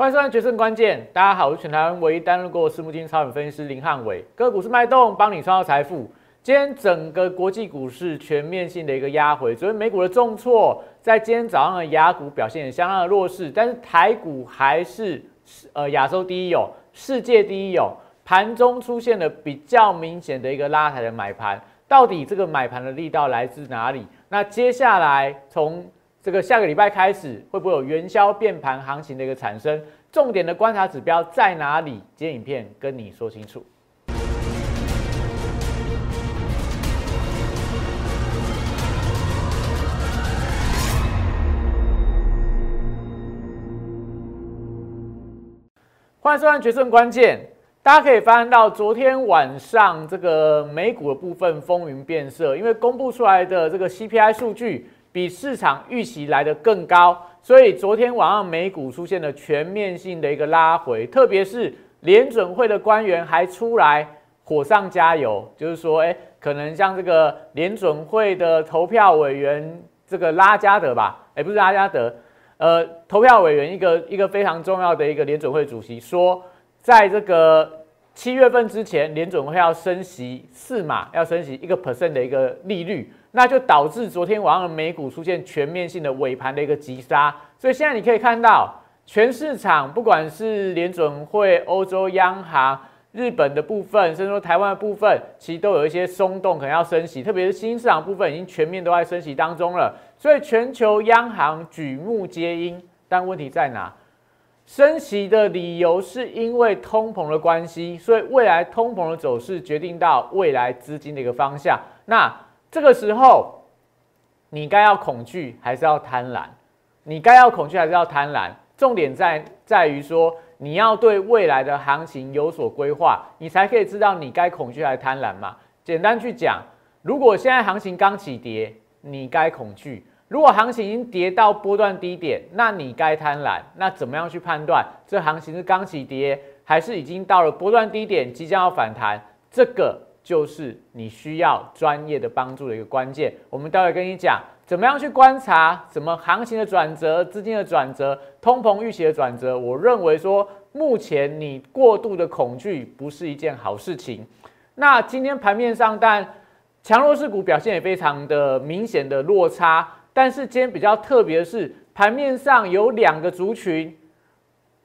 欢迎收看《决胜关键》，大家好，我是全台湾唯一担任过私募基金超人分析师林汉伟，个股是脉动，帮你创造财富。今天整个国际股市全面性的一个压回，昨天美股的重挫，在今天早上的雅股表现也相当的弱势，但是台股还是呃亚洲第一有，世界第一有，盘中出现了比较明显的一个拉抬的买盘，到底这个买盘的力道来自哪里？那接下来从这个下个礼拜开始，会不会有元宵变盘行情的一个产生？重点的观察指标在哪里？今天影片跟你说清楚。欢迎收看《决胜关键》，大家可以发现到昨天晚上这个美股的部分风云变色，因为公布出来的这个 CPI 数据。比市场预期来的更高，所以昨天晚上美股出现了全面性的一个拉回，特别是联准会的官员还出来火上加油，就是说，哎，可能像这个联准会的投票委员这个拉加德吧，哎，不是拉加德，呃，投票委员一个一个非常重要的一个联准会主席说，在这个七月份之前，联准会要升息四码，要升息一个 percent 的一个利率。那就导致昨天晚上美股出现全面性的尾盘的一个急杀，所以现在你可以看到，全市场不管是联准会、欧洲央行、日本的部分，甚至说台湾的部分，其实都有一些松动，可能要升息，特别是新市场部分已经全面都在升息当中了，所以全球央行举目皆因。但问题在哪？升息的理由是因为通膨的关系，所以未来通膨的走势决定到未来资金的一个方向。那这个时候，你该要恐惧还是要贪婪？你该要恐惧还是要贪婪？重点在在于说，你要对未来的行情有所规划，你才可以知道你该恐惧还是贪婪嘛。简单去讲，如果现在行情刚起跌，你该恐惧；如果行情已经跌到波段低点，那你该贪婪。那怎么样去判断这行情是刚起跌，还是已经到了波段低点，即将要反弹？这个。就是你需要专业的帮助的一个关键。我们待会跟你讲，怎么样去观察什么行情的转折、资金的转折、通膨预期的转折。我认为说，目前你过度的恐惧不是一件好事情。那今天盘面上，但强弱势股表现也非常的明显的落差。但是今天比较特别的是，盘面上有两个族群，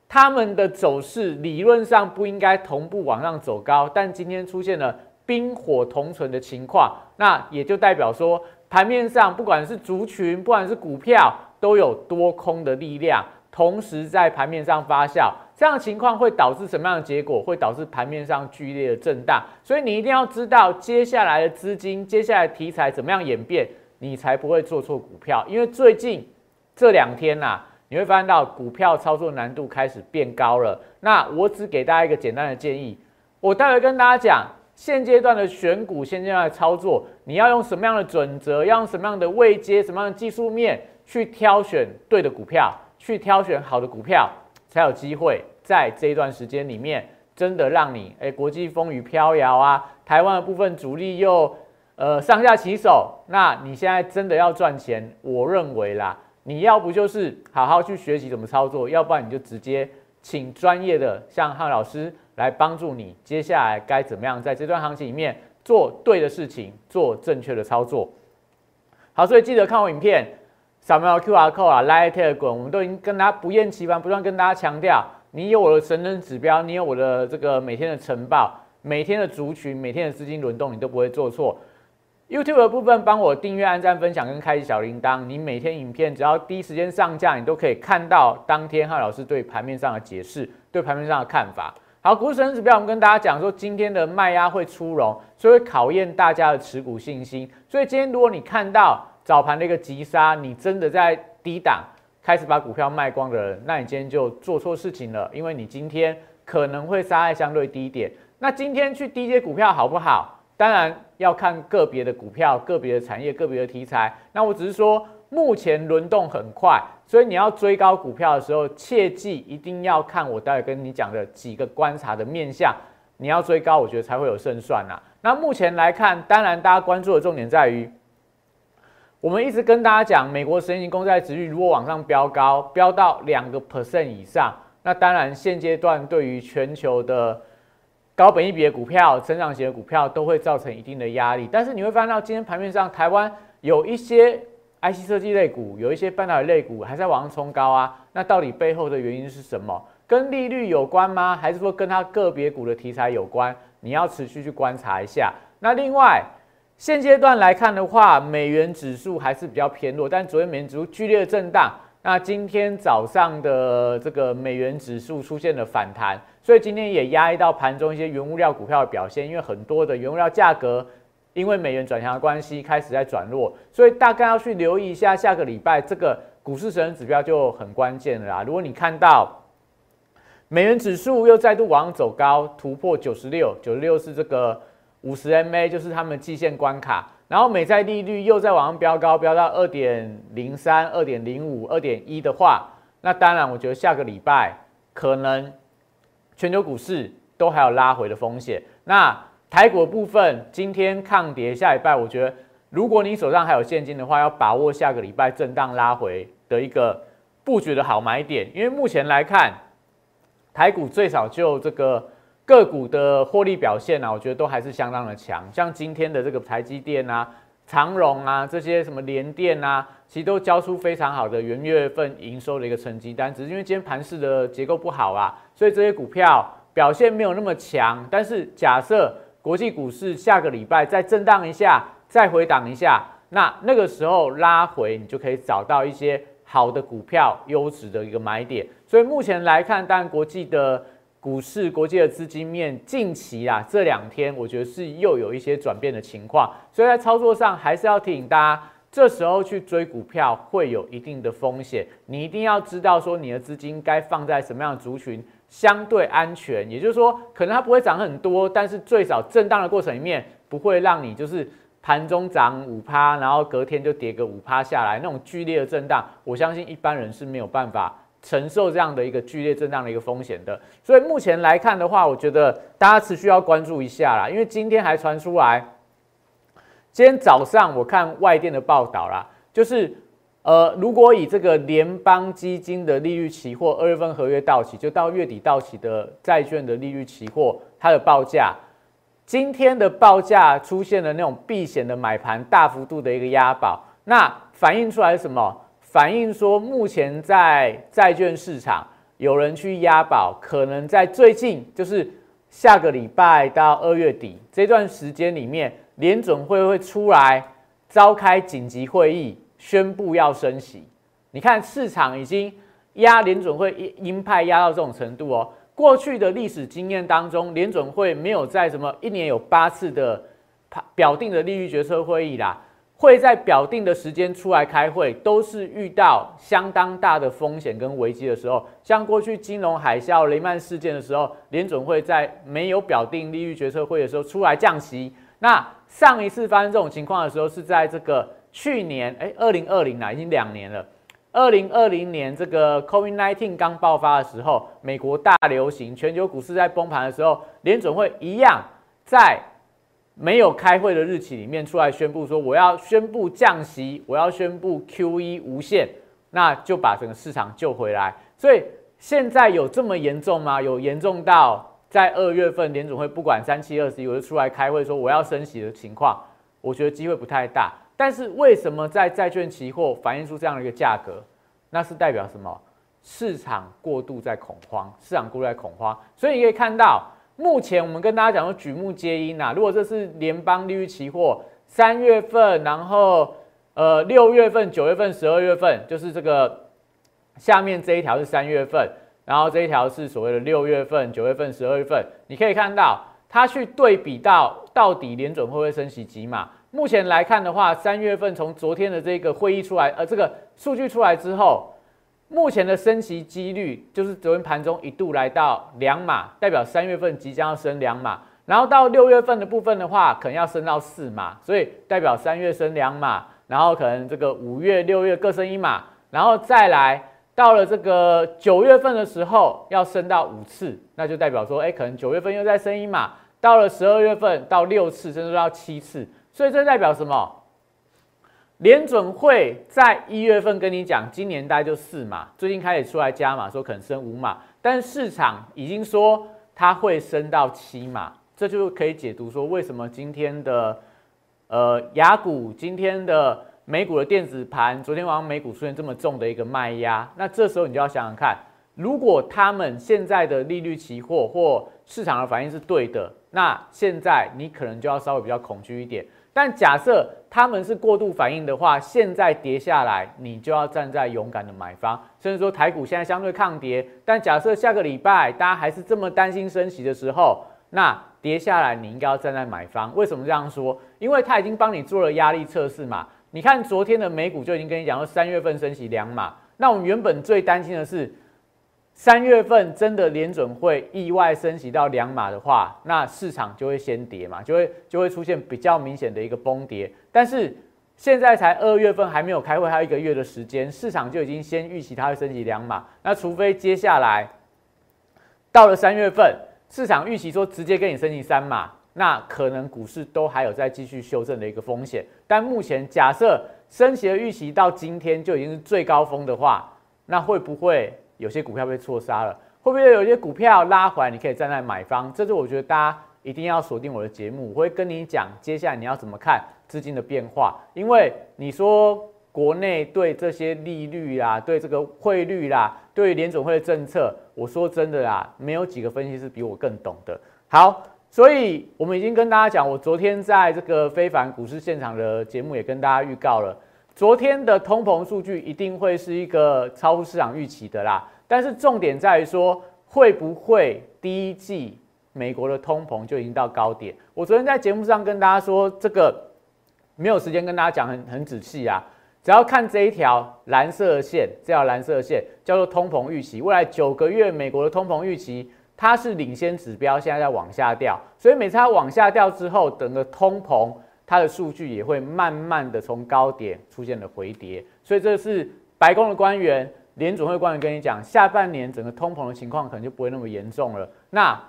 他们的走势理论上不应该同步往上走高，但今天出现了。冰火同存的情况，那也就代表说，盘面上不管是族群，不管是股票，都有多空的力量同时在盘面上发酵。这样的情况会导致什么样的结果？会导致盘面上剧烈的震荡。所以你一定要知道接下来的资金、接下来题材怎么样演变，你才不会做错股票。因为最近这两天呐，你会发现到股票操作难度开始变高了。那我只给大家一个简单的建议，我待会跟大家讲。现阶段的选股，现阶段的操作，你要用什么样的准则？要用什么样的位阶？什么样的技术面去挑选对的股票，去挑选好的股票，才有机会在这一段时间里面，真的让你哎，国际风雨飘摇啊，台湾的部分主力又呃上下其手。那你现在真的要赚钱，我认为啦，你要不就是好好去学习怎么操作，要不然你就直接请专业的像汉老师。来帮助你接下来该怎么样在这段行情里面做对的事情，做正确的操作。好，所以记得看我影片，扫描 Q R code 啊，来 t e 滚，我们都已经跟大家不厌其烦，不断跟大家强调，你有我的神人指标，你有我的这个每天的晨报，每天的族群，每天的资金轮动，你都不会做错。YouTube 的部分帮我订阅、按赞、分享跟开启小铃铛，你每天影片只要第一时间上架，你都可以看到当天汉老师对盘面上的解释，对盘面上的看法。好，股市神指标，我们跟大家讲说，今天的卖压会出笼，所以会考验大家的持股信心。所以今天如果你看到早盘的一个急杀，你真的在低档开始把股票卖光的人，那你今天就做错事情了，因为你今天可能会杀在相对低点。那今天去低阶股票好不好？当然要看个别的股票、个别的产业、个别的题材。那我只是说。目前轮动很快，所以你要追高股票的时候，切记一定要看我待会跟你讲的几个观察的面向。你要追高，我觉得才会有胜算呐。那目前来看，当然大家关注的重点在于，我们一直跟大家讲，美国十年公债值率如果往上飙高，飙到两个 percent 以上，那当然现阶段对于全球的高本益比的股票、成长型的股票都会造成一定的压力。但是你会发现到今天盘面上，台湾有一些 IC 设计类股，有一些半导体类股还在往上冲高啊。那到底背后的原因是什么？跟利率有关吗？还是说跟它个别股的题材有关？你要持续去观察一下。那另外，现阶段来看的话，美元指数还是比较偏弱，但昨天美元指数剧烈的震荡。那今天早上的这个美元指数出现了反弹，所以今天也压抑到盘中一些原物料股票的表现，因为很多的原物料价格因为美元转强的关系开始在转弱，所以大概要去留意一下下个礼拜这个股市神指标就很关键了啦。如果你看到美元指数又再度往上走高，突破九十六，九十六是这个五十 MA，就是他们季线关卡。然后美债利率又在往上飙高，飙到二点零三、二点零五、二点一的话，那当然，我觉得下个礼拜可能全球股市都还有拉回的风险。那台股部分今天抗跌，下礼拜我觉得，如果你手上还有现金的话，要把握下个礼拜震荡拉回的一个布局的好买点，因为目前来看，台股最少就这个。个股的获利表现呢，我觉得都还是相当的强。像今天的这个台积电啊、长荣啊这些什么联电啊，其实都交出非常好的元月份营收的一个成绩单。只是因为今天盘市的结构不好啊，所以这些股票表现没有那么强。但是假设国际股市下个礼拜再震荡一下，再回档一下，那那个时候拉回，你就可以找到一些好的股票、优质的一个买点。所以目前来看，当然国际的。股市国际的资金面近期啊这两天，我觉得是又有一些转变的情况，所以在操作上还是要提醒大家，这时候去追股票会有一定的风险，你一定要知道说你的资金该放在什么样的族群相对安全，也就是说可能它不会涨很多，但是最少震荡的过程里面不会让你就是盘中涨五趴，然后隔天就跌个五趴下来那种剧烈的震荡，我相信一般人是没有办法。承受这样的一个剧烈震荡的一个风险的，所以目前来看的话，我觉得大家持续要关注一下啦。因为今天还传出来，今天早上我看外电的报道啦，就是呃，如果以这个联邦基金的利率期货二月份合约到期，就到月底到期的债券的利率期货，它的报价，今天的报价出现了那种避险的买盘，大幅度的一个押宝，那反映出来什么？反映说，目前在债券市场有人去押宝，可能在最近，就是下个礼拜到二月底这段时间里面，联准会会出来召开紧急会议，宣布要升息。你看市场已经压联准会鹰派压到这种程度哦。过去的历史经验当中，联准会没有在什么一年有八次的表定的利率决策会议啦。会在表定的时间出来开会，都是遇到相当大的风险跟危机的时候，像过去金融海啸、雷曼事件的时候，联准会在没有表定利率决策会的时候出来降息。那上一次发生这种情况的时候，是在这个去年，哎，二零二零啦，已经两年了。二零二零年这个 COVID-19 刚爆发的时候，美国大流行，全球股市在崩盘的时候，联准会一样在。没有开会的日期里面出来宣布说我要宣布降息，我要宣布 Q E 无限，那就把整个市场救回来。所以现在有这么严重吗？有严重到在二月份联总会不管三七二十一，我就出来开会说我要升息的情况？我觉得机会不太大。但是为什么在债券期货反映出这样的一个价格？那是代表什么？市场过度在恐慌，市场过度在恐慌。所以你可以看到。目前我们跟大家讲说举目皆阴呐。如果这是联邦利率期货三月份，然后呃六月份、九月份、十二月份，就是这个下面这一条是三月份，然后这一条是所谓的六月份、九月份、十二月份。你可以看到它去对比到到底联准会不会升息几码。目前来看的话，三月份从昨天的这个会议出来，呃这个数据出来之后。目前的升息几率就是昨天盘中一度来到两码，代表三月份即将要升两码，然后到六月份的部分的话，可能要升到四码，所以代表三月升两码，然后可能这个五月、六月各升一码，然后再来到了这个九月份的时候要升到五次，那就代表说，哎，可能九月份又再升一码，到了十二月份到六次，甚至到七次，所以这代表什么？联准会在一月份跟你讲，今年大概就四码，最近开始出来加码，说可能升五码，但市场已经说它会升到七码，这就可以解读说为什么今天的呃雅股，今天的美股的电子盘，昨天晚上美股出现这么重的一个卖压，那这时候你就要想想看，如果他们现在的利率期货或市场的反应是对的，那现在你可能就要稍微比较恐惧一点。但假设他们是过度反应的话，现在跌下来，你就要站在勇敢的买方。甚至说台股现在相对抗跌，但假设下个礼拜大家还是这么担心升息的时候，那跌下来你应该要站在买方。为什么这样说？因为他已经帮你做了压力测试嘛。你看昨天的美股就已经跟你讲说三月份升息两码。那我们原本最担心的是。三月份真的联准会意外升息到两码的话，那市场就会先跌嘛，就会就会出现比较明显的一个崩跌。但是现在才二月份还没有开会，还有一个月的时间，市场就已经先预期它会升级两码。那除非接下来到了三月份，市场预期说直接跟你升级三码，那可能股市都还有在继续修正的一个风险。但目前假设升息的预期到今天就已经是最高峰的话，那会不会？有些股票被错杀了，会不会有一些股票拉回来？你可以站在买方，这是我觉得大家一定要锁定我的节目，我会跟你讲接下来你要怎么看资金的变化。因为你说国内对这些利率啦，对这个汇率啦，对联总会的政策，我说真的啦，没有几个分析师比我更懂的。好，所以我们已经跟大家讲，我昨天在这个非凡股市现场的节目也跟大家预告了。昨天的通膨数据一定会是一个超乎市场预期的啦，但是重点在于说会不会第一季美国的通膨就已经到高点？我昨天在节目上跟大家说，这个没有时间跟大家讲很很仔细啊，只要看这一条蓝色线，这条蓝色线叫做通膨预期，未来九个月美国的通膨预期它是领先指标，现在在往下掉，所以每次它往下掉之后，整个通膨。它的数据也会慢慢的从高点出现了回跌，所以这是白宫的官员、联总会官员跟你讲，下半年整个通膨的情况可能就不会那么严重了。那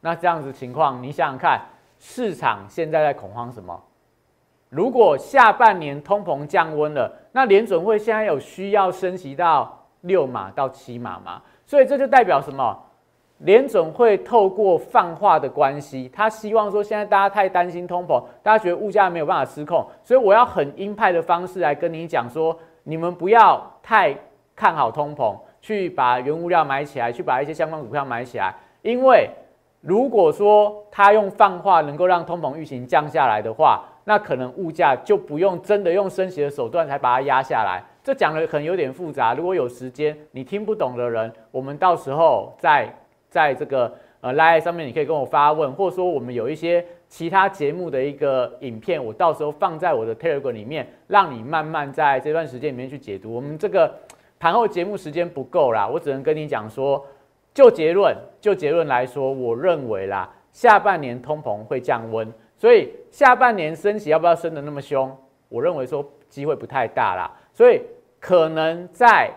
那这样子情况，你想想看，市场现在在恐慌什么？如果下半年通膨降温了，那联准会现在有需要升息到六码到七码吗？所以这就代表什么？联总会透过放话的关系，他希望说现在大家太担心通膨，大家觉得物价没有办法失控，所以我要很鹰派的方式来跟你讲说，你们不要太看好通膨，去把原物料买起来，去把一些相关股票买起来，因为如果说他用放话能够让通膨预期降下来的话，那可能物价就不用真的用升息的手段才把它压下来。这讲的可能有点复杂，如果有时间你听不懂的人，我们到时候再。在这个呃 Line 上面，你可以跟我发问，或者说我们有一些其他节目的一个影片，我到时候放在我的 Telegram 里面，让你慢慢在这段时间里面去解读。我们这个盘后节目时间不够啦，我只能跟你讲说，就结论，就结论来说，我认为啦，下半年通膨会降温，所以下半年升息要不要升的那么凶？我认为说机会不太大啦，所以可能在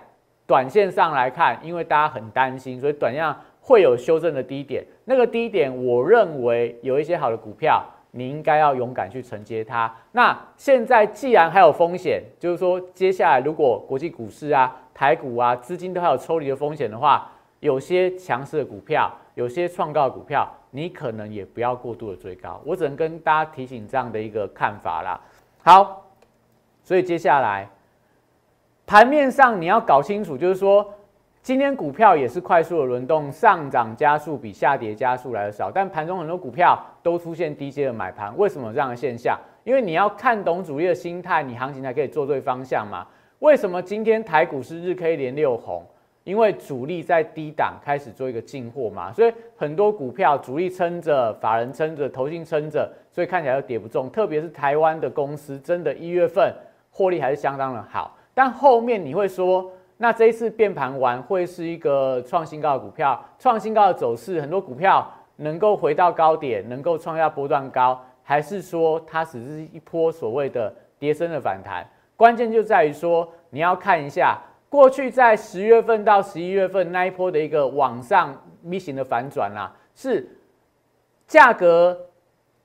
短线上来看，因为大家很担心，所以短线。会有修正的低点，那个低点，我认为有一些好的股票，你应该要勇敢去承接它。那现在既然还有风险，就是说接下来如果国际股市啊、台股啊，资金都还有抽离的风险的话，有些强势的股票，有些创高的股票，你可能也不要过度的追高。我只能跟大家提醒这样的一个看法啦。好，所以接下来盘面上你要搞清楚，就是说。今天股票也是快速的轮动，上涨加速比下跌加速来的少，但盘中很多股票都出现低阶的买盘，为什么这样的现象？因为你要看懂主力的心态，你行情才可以做对方向嘛。为什么今天台股是日 K 连六红？因为主力在低档开始做一个进货嘛，所以很多股票主力撑着，法人撑着，投信撑着，所以看起来都跌不中。特别是台湾的公司，真的一月份获利还是相当的好，但后面你会说。那这一次变盘完会是一个创新高的股票，创新高的走势，很多股票能够回到高点，能够创下波段高，还是说它只是一波所谓的跌升的反弹？关键就在于说你要看一下过去在十月份到十一月份那一波的一个往上 V 型的反转啦，是价格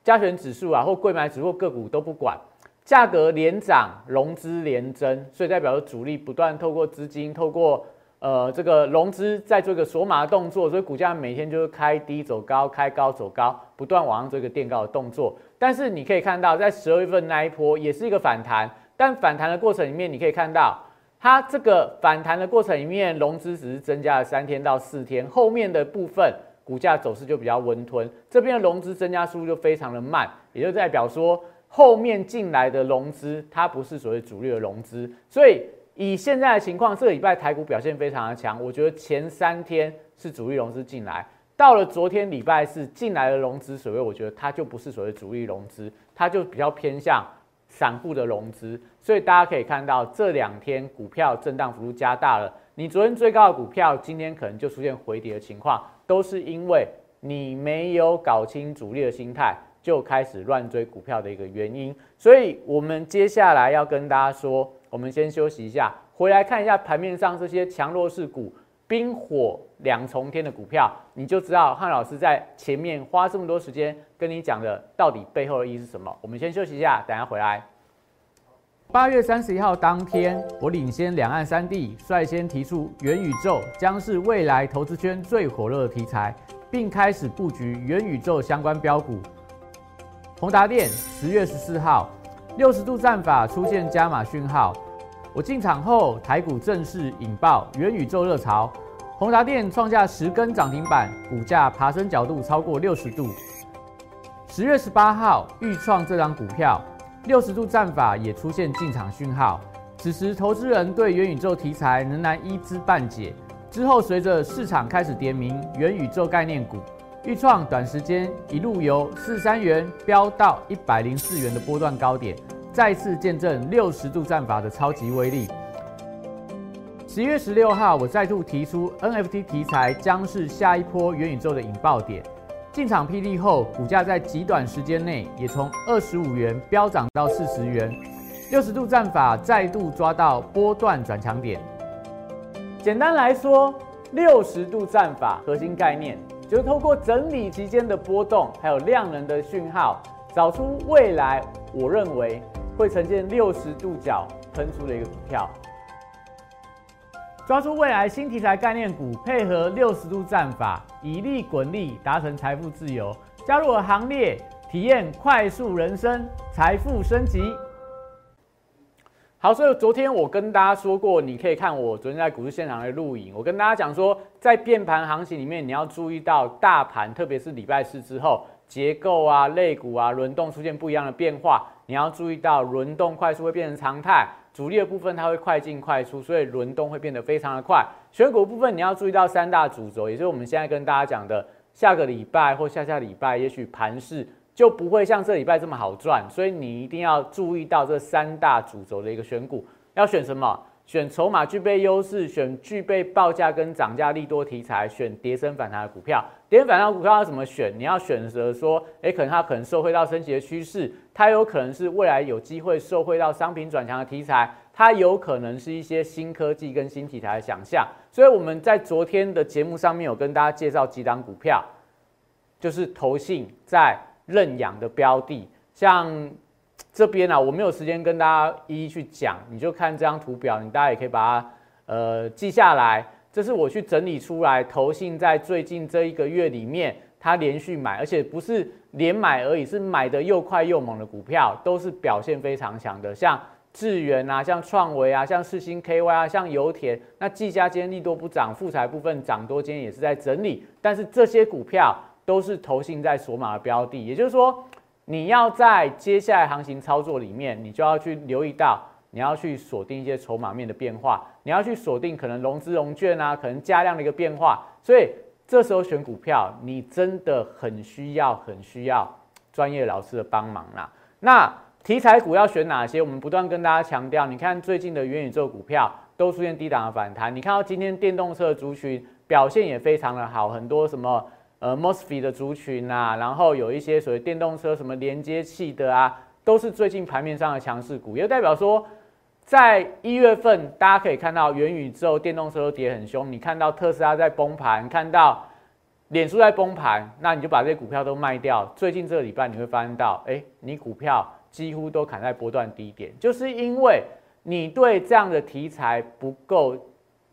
加权指数啊或贵买指数个股都不管，价格连涨，融资连增，所以代表主力不断透过资金，透过呃这个融资在做一个锁码的动作，所以股价每天就是开低走高，开高走高，不断往上做一个垫高的动作。但是你可以看到，在十二月份那一波也是一个反弹，但反弹的过程里面，你可以看到它这个反弹的过程里面，融资只是增加了三天到四天，后面的部分股价走势就比较温吞，这边的融资增加速度就非常的慢，也就代表说。后面进来的融资，它不是所谓主力的融资，所以以现在的情况，这个礼拜台股表现非常的强。我觉得前三天是主力融资进来，到了昨天礼拜四进来的融资，所谓我觉得它就不是所谓主力融资，它就比较偏向散户的融资。所以大家可以看到这两天股票震荡幅度加大了，你昨天最高的股票，今天可能就出现回跌的情况，都是因为你没有搞清主力的心态。就开始乱追股票的一个原因，所以我们接下来要跟大家说，我们先休息一下，回来看一下盘面上这些强弱势股、冰火两重天的股票，你就知道汉老师在前面花这么多时间跟你讲的到底背后的意义是什么。我们先休息一下，等下回来。八月三十一号当天，我领先两岸三地，率先提出元宇宙将是未来投资圈最火热的题材，并开始布局元宇宙相关标股。宏达电十月十四号，六十度战法出现加码讯号，我进场后，台股正式引爆元宇宙热潮，宏达电创下十根涨停板，股价爬升角度超过六十度。十月十八号，预创这张股票，六十度战法也出现进场讯号，此时投资人对元宇宙题材仍然一知半解。之后随着市场开始点名元宇宙概念股。预创短时间一路由四三元飙到一百零四元的波段高点，再次见证六十度战法的超级威力。十一月十六号，我再度提出 NFT 题材将是下一波元宇宙的引爆点。进场霹雳后，股价在极短时间内也从二十五元飙涨到四十元，六十度战法再度抓到波段转强点。简单来说，六十度战法核心概念。就是透过整理期间的波动，还有量能的讯号，找出未来我认为会呈现六十度角喷出的一个股票，抓住未来新题材概念股，配合六十度战法，以利滚利，达成财富自由。加入我行列，体验快速人生，财富升级。好，所以昨天我跟大家说过，你可以看我昨天在股市现场的录影。我跟大家讲说，在变盘行情里面，你要注意到大盘，特别是礼拜四之后，结构啊、类股啊、轮动出现不一样的变化。你要注意到轮动快速会变成常态，主力的部分它会快进快出，所以轮动会变得非常的快。选股部分你要注意到三大主轴，也就是我们现在跟大家讲的，下个礼拜或下下礼拜，也许盘势。就不会像这礼拜这么好赚，所以你一定要注意到这三大主轴的一个选股，要选什么？选筹码具备优势，选具备报价跟涨价利多题材，选跌升反弹的股票。跌升反弹股票要怎么选？你要选择说，诶，可能它可能受惠到升级的趋势，它有可能是未来有机会受惠到商品转强的题材，它有可能是一些新科技跟新题材的想象。所以我们在昨天的节目上面有跟大家介绍几档股票，就是投信在。认养的标的，像这边啊，我没有时间跟大家一一去讲，你就看这张图表，你大家也可以把它呃记下来。这是我去整理出来，投信在最近这一个月里面，它连续买，而且不是连买而已，是买的又快又猛的股票，都是表现非常强的，像智源啊，像创维啊，像世星 KY 啊，像油田。那技嘉今天利多不涨，富彩部分涨多，今天也是在整理，但是这些股票。都是投信在锁码的标的，也就是说，你要在接下来行情操作里面，你就要去留意到，你要去锁定一些筹码面的变化，你要去锁定可能融资融券啊，可能加量的一个变化。所以这时候选股票，你真的很需要、很需要专业老师的帮忙啦。那题材股要选哪些？我们不断跟大家强调，你看最近的元宇宙股票都出现低档的反弹，你看到今天电动车族群表现也非常的好，很多什么。呃，mosfet 的族群啊，然后有一些所谓电动车什么连接器的啊，都是最近盘面上的强势股，也代表说，在一月份大家可以看到元宇宙电动车都跌很凶，你看到特斯拉在崩盘，看到脸书在崩盘，那你就把这些股票都卖掉。最近这个礼拜你会发现到，哎，你股票几乎都砍在波段低点，就是因为你对这样的题材不够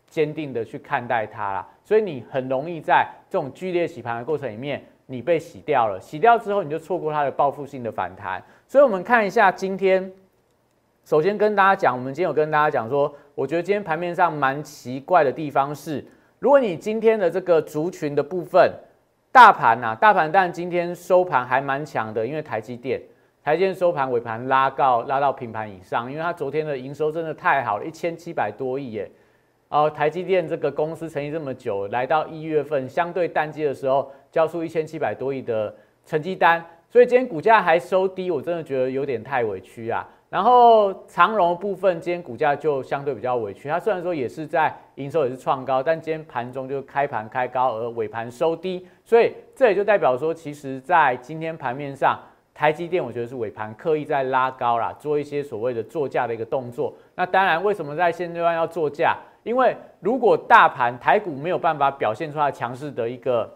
坚定的去看待它啦，所以你很容易在这种剧烈洗盘的过程里面，你被洗掉了，洗掉之后你就错过它的报复性的反弹。所以我们看一下今天，首先跟大家讲，我们今天有跟大家讲说，我觉得今天盘面上蛮奇怪的地方是，如果你今天的这个族群的部分。大盘呐，大盘但今天收盘还蛮强的，因为台积电，台积电收盘尾盘拉到拉到平盘以上，因为它昨天的营收真的太好了，一千七百多亿耶。哦，台积电这个公司成立这么久，来到一月份相对淡季的时候，交出一千七百多亿的成绩单，所以今天股价还收低，我真的觉得有点太委屈啊。然后长荣部分今天股价就相对比较委屈，它虽然说也是在营收也是创高，但今天盘中就开盘开高而尾盘收低，所以这也就代表说，其实在今天盘面上，台积电我觉得是尾盘刻意在拉高啦，做一些所谓的做价的一个动作。那当然，为什么在现阶段要做价？因为如果大盘台股没有办法表现出来强势的一个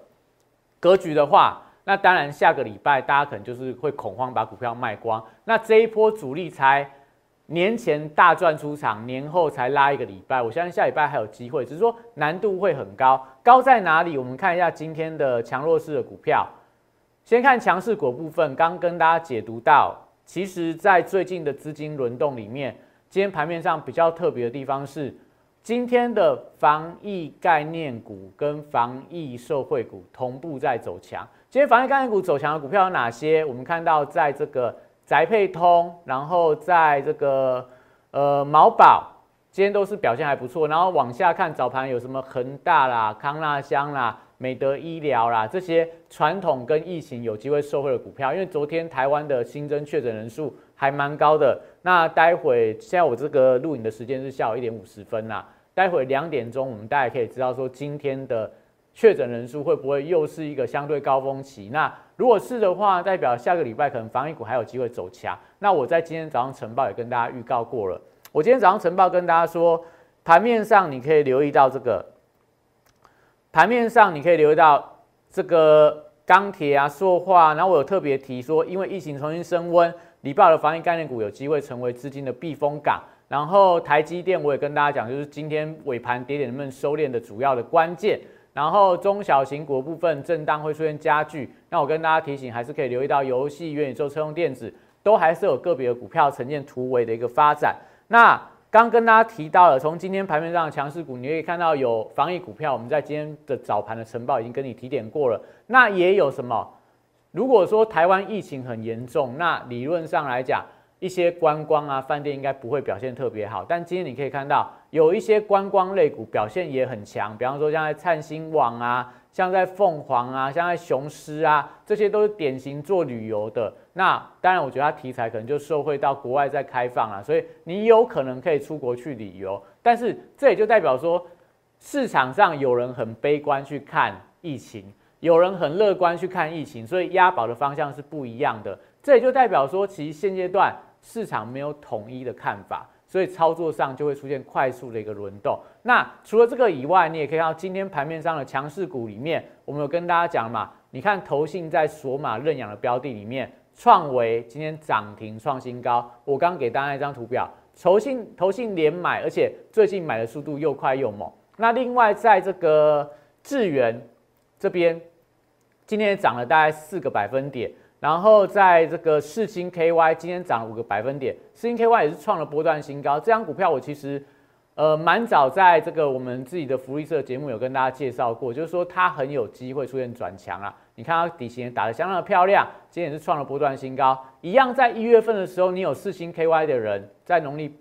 格局的话，那当然，下个礼拜大家可能就是会恐慌，把股票卖光。那这一波主力才年前大赚出场，年后才拉一个礼拜。我相信下礼拜还有机会，只是说难度会很高。高在哪里？我们看一下今天的强弱势的股票。先看强势股部分，刚跟大家解读到，其实在最近的资金轮动里面，今天盘面上比较特别的地方是。今天的防疫概念股跟防疫受惠股同步在走强。今天防疫概念股走强的股票有哪些？我们看到在这个宅配通，然后在这个呃毛宝，今天都是表现还不错。然后往下看早盘有什么恒大啦、康纳香啦、美德医疗啦这些传统跟疫情有机会受惠的股票，因为昨天台湾的新增确诊人数还蛮高的。那待会现在我这个录影的时间是下午一点五十分啦。待会两点钟，我们大家可以知道说今天的确诊人数会不会又是一个相对高峰期？那如果是的话，代表下个礼拜可能防疫股还有机会走强。那我在今天早上晨报也跟大家预告过了，我今天早上晨报跟大家说，盘面上你可以留意到这个，盘面上你可以留意到这个钢铁啊、塑化，然后我有特别提说，因为疫情重新升温，礼拜的防疫概念股有机会成为资金的避风港。然后台积电我也跟大家讲，就是今天尾盘跌点能不能收敛的主要的关键。然后中小型股部分震荡会出现加剧，那我跟大家提醒，还是可以留意到游戏、元宇宙、车用电子都还是有个别的股票呈现突围的一个发展。那刚跟大家提到了，从今天盘面上的强势股，你可以看到有防疫股票，我们在今天的早盘的晨报已经跟你提点过了。那也有什么？如果说台湾疫情很严重，那理论上来讲。一些观光啊，饭店应该不会表现特别好，但今天你可以看到有一些观光类股表现也很强，比方说像在灿星网啊，像在凤凰啊，像在雄狮啊，这些都是典型做旅游的。那当然，我觉得它题材可能就受惠到国外在开放啊，所以你有可能可以出国去旅游。但是这也就代表说，市场上有人很悲观去看疫情，有人很乐观去看疫情，所以押宝的方向是不一样的。这也就代表说，其实现阶段。市场没有统一的看法，所以操作上就会出现快速的一个轮动。那除了这个以外，你也可以看到今天盘面上的强势股里面，我们有跟大家讲嘛？你看投信在索马认养的标的里面，创维今天涨停创新高。我刚给大家一张图表，投信投信连买，而且最近买的速度又快又猛。那另外在这个智源这边，今天涨了大概四个百分点。然后在这个四星 KY 今天涨了五个百分点，四星 KY 也是创了波段新高。这张股票我其实呃蛮早在这个我们自己的福利社节目有跟大家介绍过，就是说它很有机会出现转强啊。你看它底型打得相当的漂亮，今天也是创了波段新高。一样在一月份的时候，你有四星 KY 的人，在农历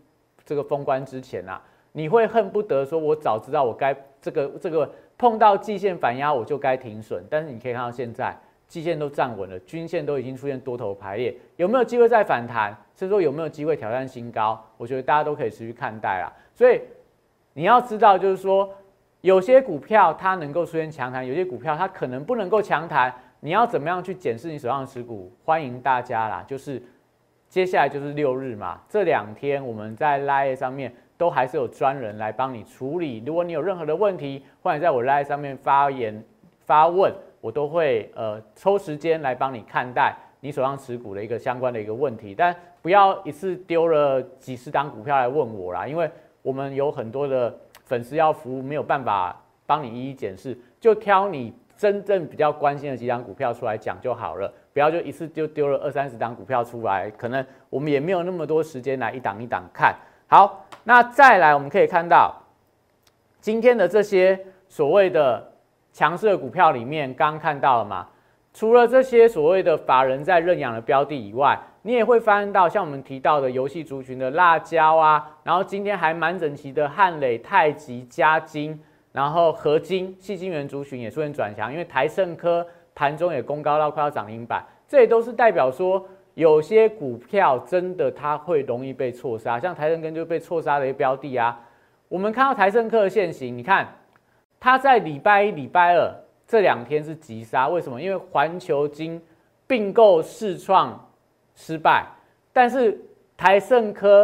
这个封关之前啊，你会恨不得说，我早知道我该这个这个碰到季线反压我就该停损。但是你可以看到现在。季线都站稳了，均线都已经出现多头排列，有没有机会再反弹？甚至说有没有机会挑战新高？我觉得大家都可以持续看待啦。所以你要知道，就是说有些股票它能够出现强弹，有些股票它可能不能够强弹。你要怎么样去检视你手上的持股？欢迎大家啦！就是接下来就是六日嘛，这两天我们在 Line 上面都还是有专人来帮你处理。如果你有任何的问题，欢迎在我 Line 上面发言发问。我都会呃抽时间来帮你看待你手上持股的一个相关的一个问题，但不要一次丢了几十档股票来问我啦，因为我们有很多的粉丝要服务，没有办法帮你一一检视，就挑你真正比较关心的几档股票出来讲就好了，不要就一次就丢了二三十档股票出来，可能我们也没有那么多时间来一档一档看。好，那再来我们可以看到今天的这些所谓的强势的股票里面，刚刚看到了嘛？除了这些所谓的法人在认养的标的以外，你也会发现到像我们提到的游戏族群的辣椒啊，然后今天还蛮整齐的汉磊、太极、嘉金，然后合金、细晶元族群也出现转强，因为台盛科盘中也攻高到快要涨停板，这也都是代表说有些股票真的它会容易被错杀，像台盛科就被错杀的一个标的啊。我们看到台盛科的现形，你看它在礼拜一、礼拜二。这两天是急杀，为什么？因为环球金并购试创失败，但是台盛科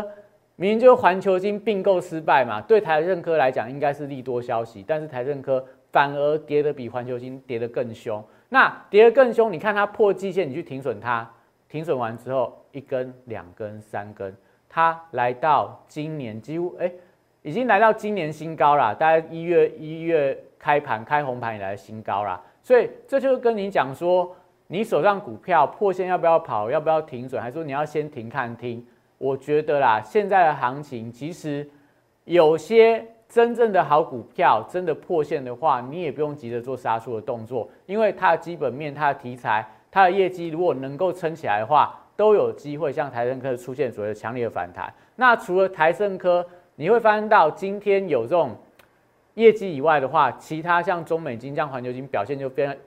明明就是环球金并购失败嘛，对台盛科来讲应该是利多消息，但是台盛科反而跌得比环球金跌得更凶。那跌得更凶，你看它破季线，你去停损它，停损完之后一根、两根、三根，它来到今年几乎哎，已经来到今年新高了，大概一月一月。开盘开红盘以来的新高啦，所以这就跟你讲说，你手上股票破线要不要跑，要不要停损，还是说你要先停看听？我觉得啦，现在的行情其实有些真正的好股票，真的破线的话，你也不用急着做杀出的动作，因为它的基本面、它的题材、它的业绩如果能够撑起来的话，都有机会像台盛科出现所谓的强烈的反弹。那除了台盛科，你会发现到今天有这种。业绩以外的话，其他像中美金、像环球金表现就变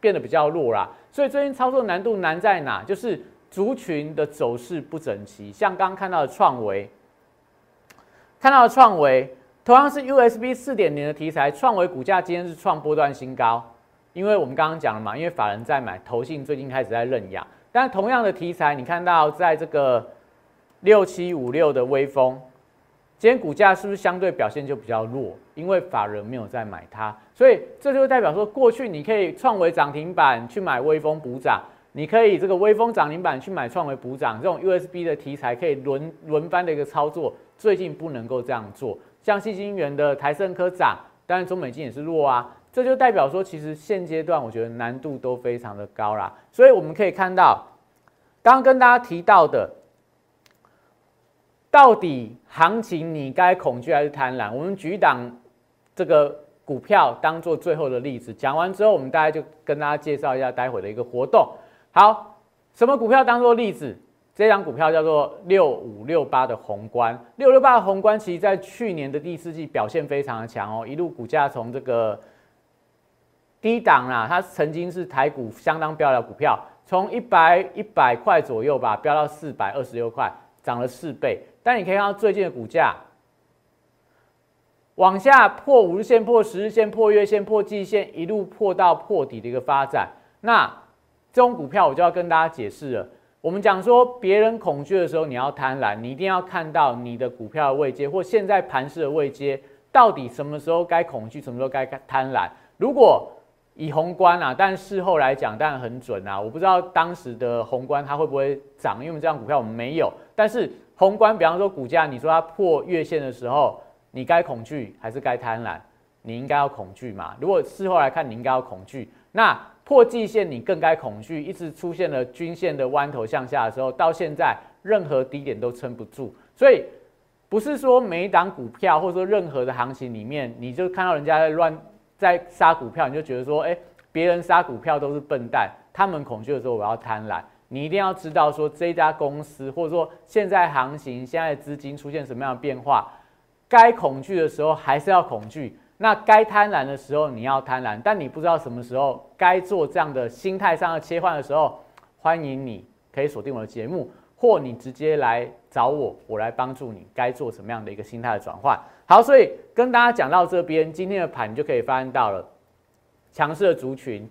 变得比较弱啦。所以最近操作难度难在哪？就是族群的走势不整齐。像刚刚看到的创维，看到的创维同样是 USB 四点零的题材，创维股价今天是创波段新高。因为我们刚刚讲了嘛，因为法人在买，投信最近开始在认养。但同样的题材，你看到在这个六七五六的微风。今天股价是不是相对表现就比较弱？因为法人没有在买它，所以这就代表说，过去你可以创维涨停板去买微风补涨，你可以这个微风涨停板去买创维补涨，这种 USB 的题材可以轮轮番的一个操作。最近不能够这样做，像细晶圆的台盛科涨，当然中美金也是弱啊，这就代表说，其实现阶段我觉得难度都非常的高啦。所以我们可以看到，刚刚跟大家提到的。到底行情你该恐惧还是贪婪？我们举档这个股票当做最后的例子，讲完之后，我们大家就跟大家介绍一下待会的一个活动。好，什么股票当做例子？这张股票叫做六五六八的宏观，六六八的宏观，其实在去年的第四季表现非常的强哦，一路股价从这个低档啦，它曾经是台股相当标的股票，从一百一百块左右吧，飙到四百二十六块，涨了四倍。但你可以看到最近的股价往下破五日线、破十日线、破月线、破季线，一路破到破底的一个发展。那这种股票我就要跟大家解释了。我们讲说，别人恐惧的时候，你要贪婪，你一定要看到你的股票的位阶或现在盘势的位阶，到底什么时候该恐惧，什么时候该贪婪。如果以宏观啊，但事后来讲当然很准啊。我不知道当时的宏观它会不会涨，因为这样股票我们没有，但是。宏观，比方说股价，你说它破月线的时候，你该恐惧还是该贪婪？你应该要恐惧嘛。如果事后来看，你应该要恐惧。那破季线，你更该恐惧。一直出现了均线的弯头向下的时候，到现在任何低点都撑不住。所以不是说每一档股票，或者说任何的行情里面，你就看到人家在乱在杀股票，你就觉得说，哎，别人杀股票都是笨蛋。他们恐惧的时候，我要贪婪。你一定要知道，说这家公司，或者说现在行情、现在资金出现什么样的变化，该恐惧的时候还是要恐惧，那该贪婪的时候你要贪婪，但你不知道什么时候该做这样的心态上的切换的时候，欢迎你可以锁定我的节目，或你直接来找我，我来帮助你该做什么样的一个心态的转换。好，所以跟大家讲到这边，今天的盘你就可以发现到了强势的族群。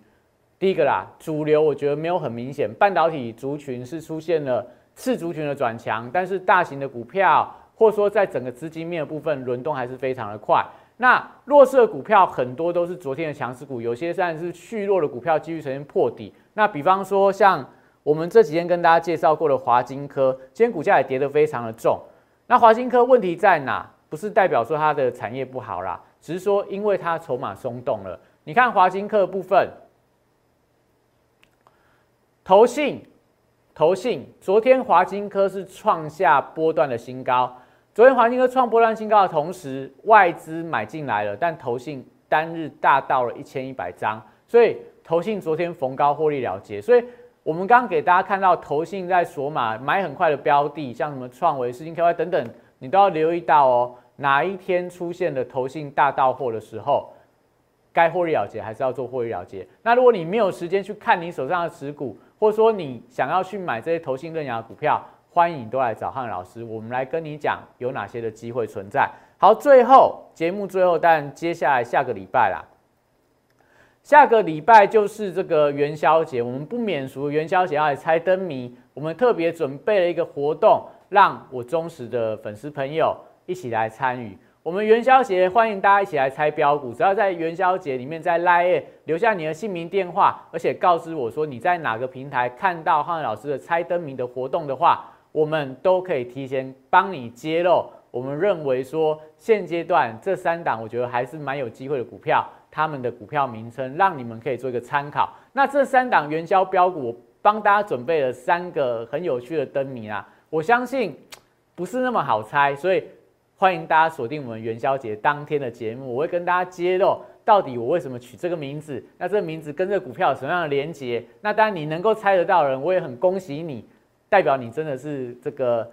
第一个啦，主流我觉得没有很明显，半导体族群是出现了次族群的转强，但是大型的股票或者说在整个资金面的部分轮动还是非常的快。那弱势的股票很多都是昨天的强势股，有些甚至是续弱的股票继续呈现破底。那比方说像我们这几天跟大家介绍过的华金科，今天股价也跌得非常的重。那华金科问题在哪？不是代表说它的产业不好啦，只是说因为它筹码松动了。你看华金科的部分，投信，投信，昨天华金科是创下波段的新高。昨天华金科创波段新高的同时，外资买进来了，但投信单日大到了一千一百张，所以投信昨天逢高获利了结。所以我们刚刚给大家看到投信在索马买很快的标的，像什么创维、世金 KY 等等。你都要留意到哦，哪一天出现的投信大到货的时候，该获利了结还是要做获利了结。那如果你没有时间去看你手上的持股，或者说你想要去买这些投信认养股票，欢迎都来找汉老师，我们来跟你讲有哪些的机会存在。好，最后节目最后，但接下来下个礼拜啦，下个礼拜就是这个元宵节，我们不免俗，元宵节要来猜灯谜，我们特别准备了一个活动。让我忠实的粉丝朋友一起来参与我们元宵节，欢迎大家一起来猜标股。只要在元宵节里面在 Line 留下你的姓名、电话，而且告知我说你在哪个平台看到汉老师的猜灯谜的活动的话，我们都可以提前帮你揭露。我们认为说现阶段这三档，我觉得还是蛮有机会的股票，他们的股票名称让你们可以做一个参考。那这三档元宵标股，我帮大家准备了三个很有趣的灯谜啊。我相信 不是那么好猜，所以欢迎大家锁定我们元宵节当天的节目，我会跟大家揭露到底我为什么取这个名字，那这个名字跟这个股票有什么样的连结？那当然你能够猜得到人，我也很恭喜你，代表你真的是这个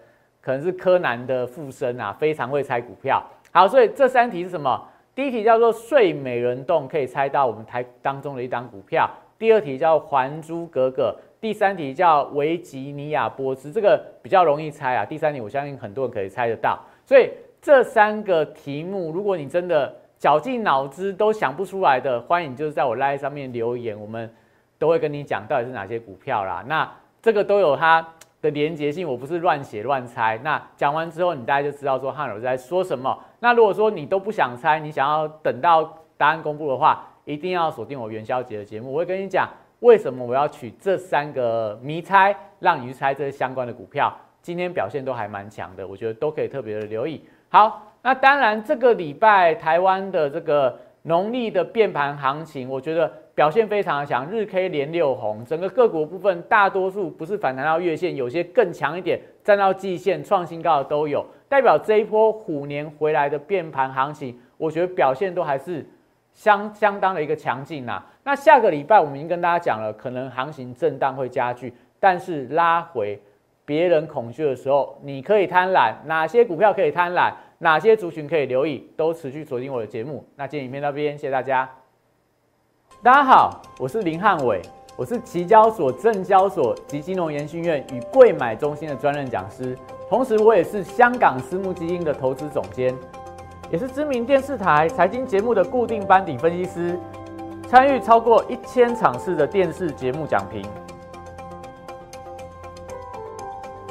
可能是柯南的附身啊，非常会猜股票。好，所以这三题是什么？第一题叫做睡美人洞，可以猜到我们台当中的一档股票；第二题叫还珠格格。第三题叫维吉尼亚波斯，这个比较容易猜啊。第三题我相信很多人可以猜得到，所以这三个题目，如果你真的绞尽脑汁都想不出来的，欢迎就是在我 live 上面留言，我们都会跟你讲到底是哪些股票啦。那这个都有它的连结性，我不是乱写乱猜。那讲完之后，你大家就知道说汉老师在说什么。那如果说你都不想猜，你想要等到答案公布的话，一定要锁定我元宵节的节目，我会跟你讲。为什么我要取这三个谜猜，让你去猜这些相关的股票？今天表现都还蛮强的，我觉得都可以特别的留意。好，那当然这个礼拜台湾的这个农历的变盘行情，我觉得表现非常的强，日 K 连六红，整个个股部分大多数不是反弹到月线，有些更强一点，站到季线创新高的都有，代表这一波虎年回来的变盘行情，我觉得表现都还是。相相当的一个强劲呐，那下个礼拜我们已经跟大家讲了，可能行情震荡会加剧，但是拉回别人恐惧的时候，你可以贪婪，哪些股票可以贪婪，哪些族群可以留意，都持续锁定我的节目。那今天影片到这边，谢谢大家。大家好，我是林汉伟，我是期交所、证交所及金融研训院与贵买中心的专任讲师，同时我也是香港私募基金的投资总监。也是知名电视台财经节目的固定班底分析师，参与超过一千场次的电视节目讲评。